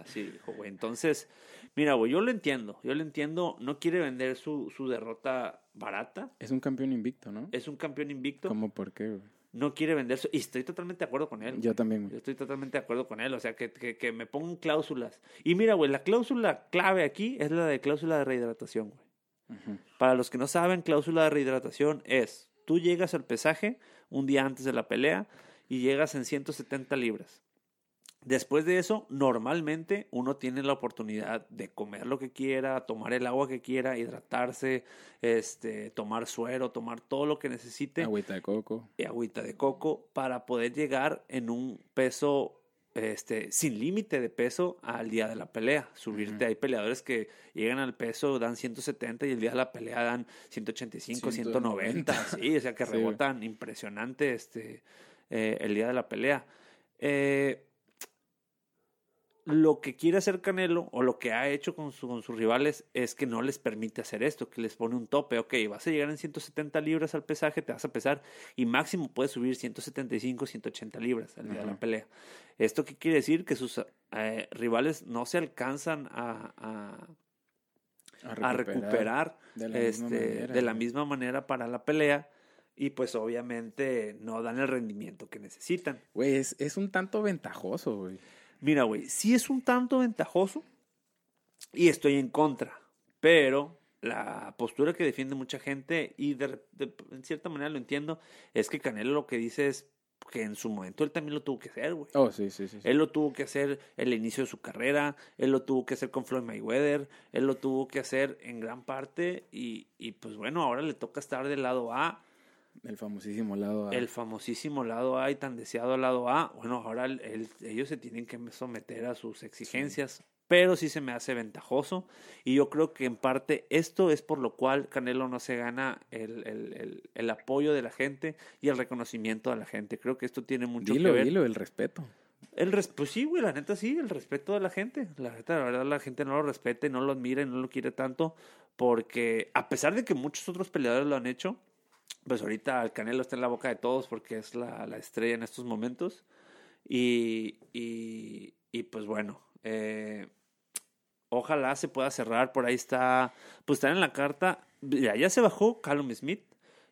Así dijo, güey. Entonces, mira, güey, yo lo entiendo. Yo lo entiendo. No quiere vender su, su derrota barata. Es un campeón invicto, ¿no? Es un campeón invicto. ¿Cómo por qué, güey? No quiere vender su... Y estoy totalmente de acuerdo con él. Yo güey. también, Yo güey. estoy totalmente de acuerdo con él. O sea, que, que, que me pongan cláusulas. Y mira, güey, la cláusula clave aquí es la de cláusula de rehidratación, güey. Para los que no saben, cláusula de rehidratación es, tú llegas al pesaje un día antes de la pelea y llegas en 170 libras. Después de eso, normalmente uno tiene la oportunidad de comer lo que quiera, tomar el agua que quiera, hidratarse, este, tomar suero, tomar todo lo que necesite. Agüita de coco. Y agüita de coco para poder llegar en un peso este, sin límite de peso al día de la pelea. Subirte, hay peleadores que llegan al peso, dan 170 y el día de la pelea dan 185, 190. <laughs> Sí, o sea que rebotan impresionante este, eh, el día de la pelea. Eh, lo que quiere hacer Canelo o lo que ha hecho con, con, sus rivales es que no les permite hacer esto, que les pone un tope. Ok, vas a llegar en 170 libras al pesaje, te vas a pesar y máximo puedes subir 175, 180 libras al día de la pelea. ¿Esto qué quiere decir? Que sus eh, rivales no se alcanzan a, a, recuperar, de, la, este, manera, de la misma manera para la pelea y pues obviamente no dan el rendimiento que necesitan. Güey, es, es un tanto ventajoso, güey. Mira, güey, sí es un tanto ventajoso y estoy en contra, pero la postura que defiende mucha gente, y de, en cierta manera lo entiendo, es que Canelo lo que dice es que en su momento él también lo tuvo que hacer, güey. Oh, sí, sí, sí, Él lo tuvo que hacer el inicio de su carrera, él lo tuvo que hacer con Floyd Mayweather, él lo tuvo que hacer en gran parte y, y pues bueno, ahora le toca estar del lado A el famosísimo lado A. El famosísimo lado A y tan deseado lado A. Bueno, ahora ellos se tienen que someter a sus exigencias, pero sí se me hace ventajoso. Y yo creo que en parte esto es por lo cual Canelo no se gana el, el, el, apoyo de la gente y el reconocimiento de la gente. Creo que esto tiene mucho que ver. Dilo, el respeto. El res pues sí, güey, la neta sí, el respeto de la gente. La neta, la verdad, la gente no lo respeta y no lo admira y no lo quiere tanto. Porque a pesar de que muchos otros peleadores lo han hecho, pues ahorita el Canelo está en la boca de todos porque es la, la estrella en estos momentos. Y, y, pues bueno, eh, ojalá se pueda cerrar. Por ahí está, pues está en la carta. Ya, ya se bajó Callum Smith.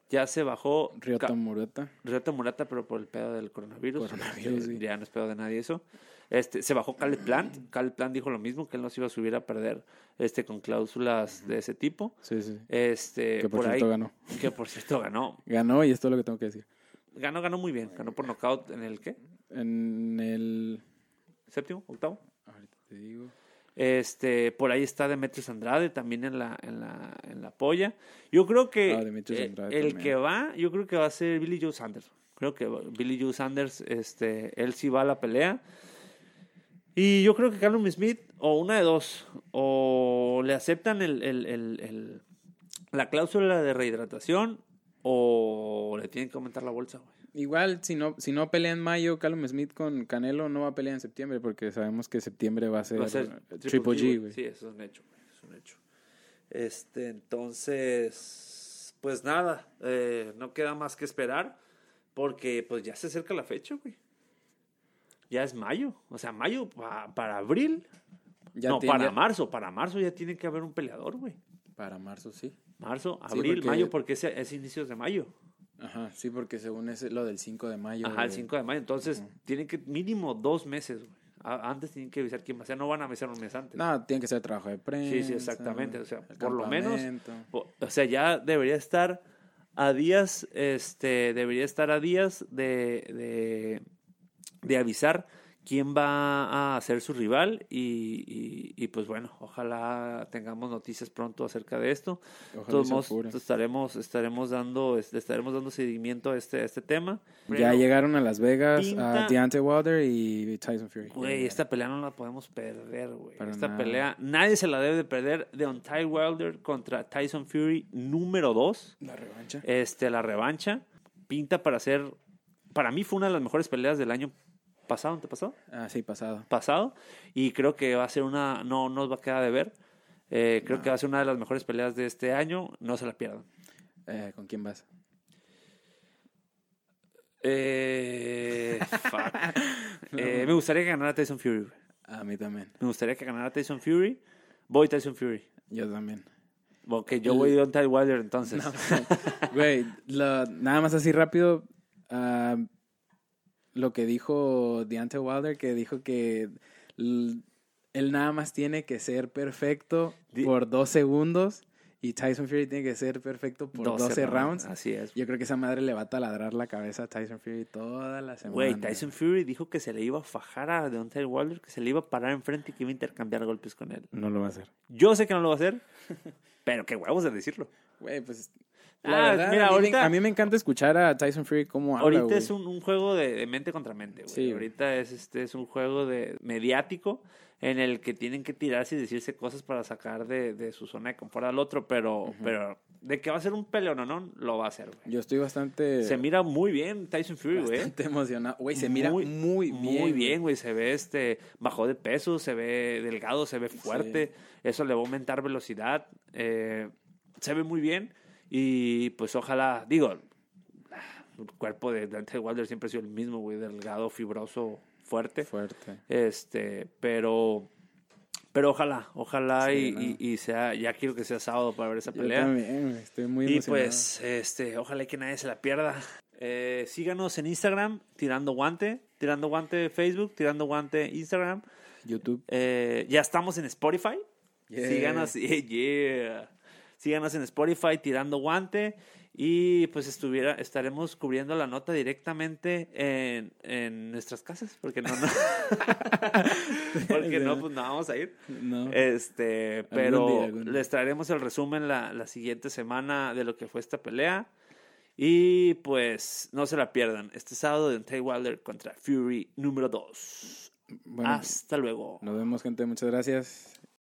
Ya se bajó. Ryota Murata. Ryota Murata, pero por el pedo del coronavirus. Ya no es pedo de nadie eso. Este, se bajó Caleb Plant. <clears throat> Caleb Plant dijo lo mismo, que él no se iba a subir a perder este, con cláusulas de ese tipo. Sí, sí. Este, que por, cierto ganó. Que por cierto ganó. <laughs> ganó y esto es lo que tengo que decir. Ganó, ganó muy bien. Ganó por nocaut en el qué? En el... ¿Séptimo? ¿Octavo? Ahorita te digo. Este, por ahí está Demetrius Andrade también en la, en la, en la polla. Yo creo que Ah, el que va, yo creo que va a ser Billy Joe Sanders. Creo que Billy Joe Sanders, este, él sí va a la pelea. Y yo creo que Callum Smith, o una de dos, o le aceptan el, el, el, el la cláusula de rehidratación, o le tienen que aumentar la bolsa, güey. Igual, si no, si no pelea en mayo, Callum Smith con Canelo no va a pelear en septiembre, porque sabemos que septiembre va a ser, Va a ser Triple G, güey. Sí, eso es un hecho, güey. Es un hecho. Este, entonces, pues nada, eh, no queda más que esperar, porque pues ya se acerca la fecha, güey. Ya es mayo, o sea, mayo pa- para abril. Ya no, tiene- para ya- marzo, para marzo ya tiene que haber un peleador, güey. Para marzo, sí. Marzo, Sí, abril, porque- mayo, porque es, es inicios de mayo. Ajá, sí, porque según es lo del 5 de mayo. Ajá, el güey. 5 de mayo. Entonces, tienen que mínimo dos meses, güey. Antes tienen que avisar quién va a ser. No van a avisar un mes antes. No, tiene que ser trabajo de prensa. Sí, sí, exactamente. O sea, por lo menos, o, o sea, ya debería estar a días, este, debería estar a días de, de, de avisar quién va a ser su rival y, y, y, pues bueno, ojalá tengamos noticias pronto acerca de esto. Todos modos, estaremos, estaremos dando, estaremos dando seguimiento a este, a este tema. Ya llegaron a Las Vegas pinta- a Deontay Wilder y Tyson Fury. Güey, esta pelea no la podemos perder, güey. Esta nada. pelea nadie se la debe de perder. Deontay Wilder contra Tyson Fury número 2. La revancha. Este, la revancha. Pinta para ser... Para mí fue una de las mejores peleas del año pasado, ¿antepasado? Ah, sí, pasado. Pasado. Y creo que va a ser una... No nos va a quedar de ver. Eh, creo que va a ser una de las mejores peleas de este año. No se la pierdan. Eh, ¿Con quién vas? Eh, fuck. <laughs> Eh, me gustaría que ganara Tyson Fury. güey. A mí también. Me gustaría que ganara Tyson Fury. Voy Tyson Fury. Yo también. Ok, yo voy Deontay Wilder entonces. Güey, lo- nada más así rápido. ah, lo que dijo Deontay Wilder, que dijo que él nada más tiene que ser perfecto Di- por dos segundos Y Tyson Fury tiene que ser perfecto por 12, rounds. Así es. Yo creo que esa madre le va a taladrar la cabeza a Tyson Fury toda la semana. Güey, Tyson Fury dijo que se le iba a fajar a Deontay Wilder, que se le iba a parar enfrente y que iba a intercambiar golpes con él. No lo va a hacer. Yo sé que no lo va a hacer, pero qué huevos de decirlo. Güey, pues Ah, La verdad, mira, a, mí ahorita- me, a mí me encanta escuchar a Tyson Fury cómo habla, Ahorita es un, un juego de, de mente contra mente, güey. Sí. Ahorita es este es un juego de mediático en el que tienen que tirarse y decirse cosas para sacar de, de su zona de confort al otro, pero, pero de que va a ser un peleón o no, lo va a hacer, güey. Yo estoy bastante, Se mira muy bien Tyson Fury, güey. bastante emocionado. Güey, se mira muy, bien. Muy bien, güey. Se ve este, bajó de peso, se ve delgado, se ve fuerte. Eso le va a aumentar velocidad. eh, se ve muy bien. Y pues ojalá, digo, el cuerpo de Dante Wilder siempre ha sido el mismo, güey. Delgado, fibroso, fuerte. Fuerte. Este, pero. Pero ojalá, ojalá Sí, y, no. y- y sea, ya quiero que sea sábado para ver esa Yo pelea. también, estoy muy Y emocionado. pues, este, ojalá que nadie se la pierda. Eh, síganos en Instagram, Tirando Guante, Tirando Guante Facebook, Tirando Guante Instagram. YouTube. Eh, ya estamos en Spotify. Yeah. Síganos, <laughs> yeah. Síganos en Spotify, Tirando Guante. Y pues estuviera, estaremos cubriendo la nota directamente en, en nuestras casas, porque no, no. <laughs> porque no, pues no vamos a ir. No. Este, Algún pero día, algún día. les traeremos el resumen la, la siguiente semana de lo que fue esta pelea. Y pues no se la pierdan. Este sábado de Tay Wilder contra Fury número 2. bueno, Hasta luego. nos vemos, gente. Muchas gracias.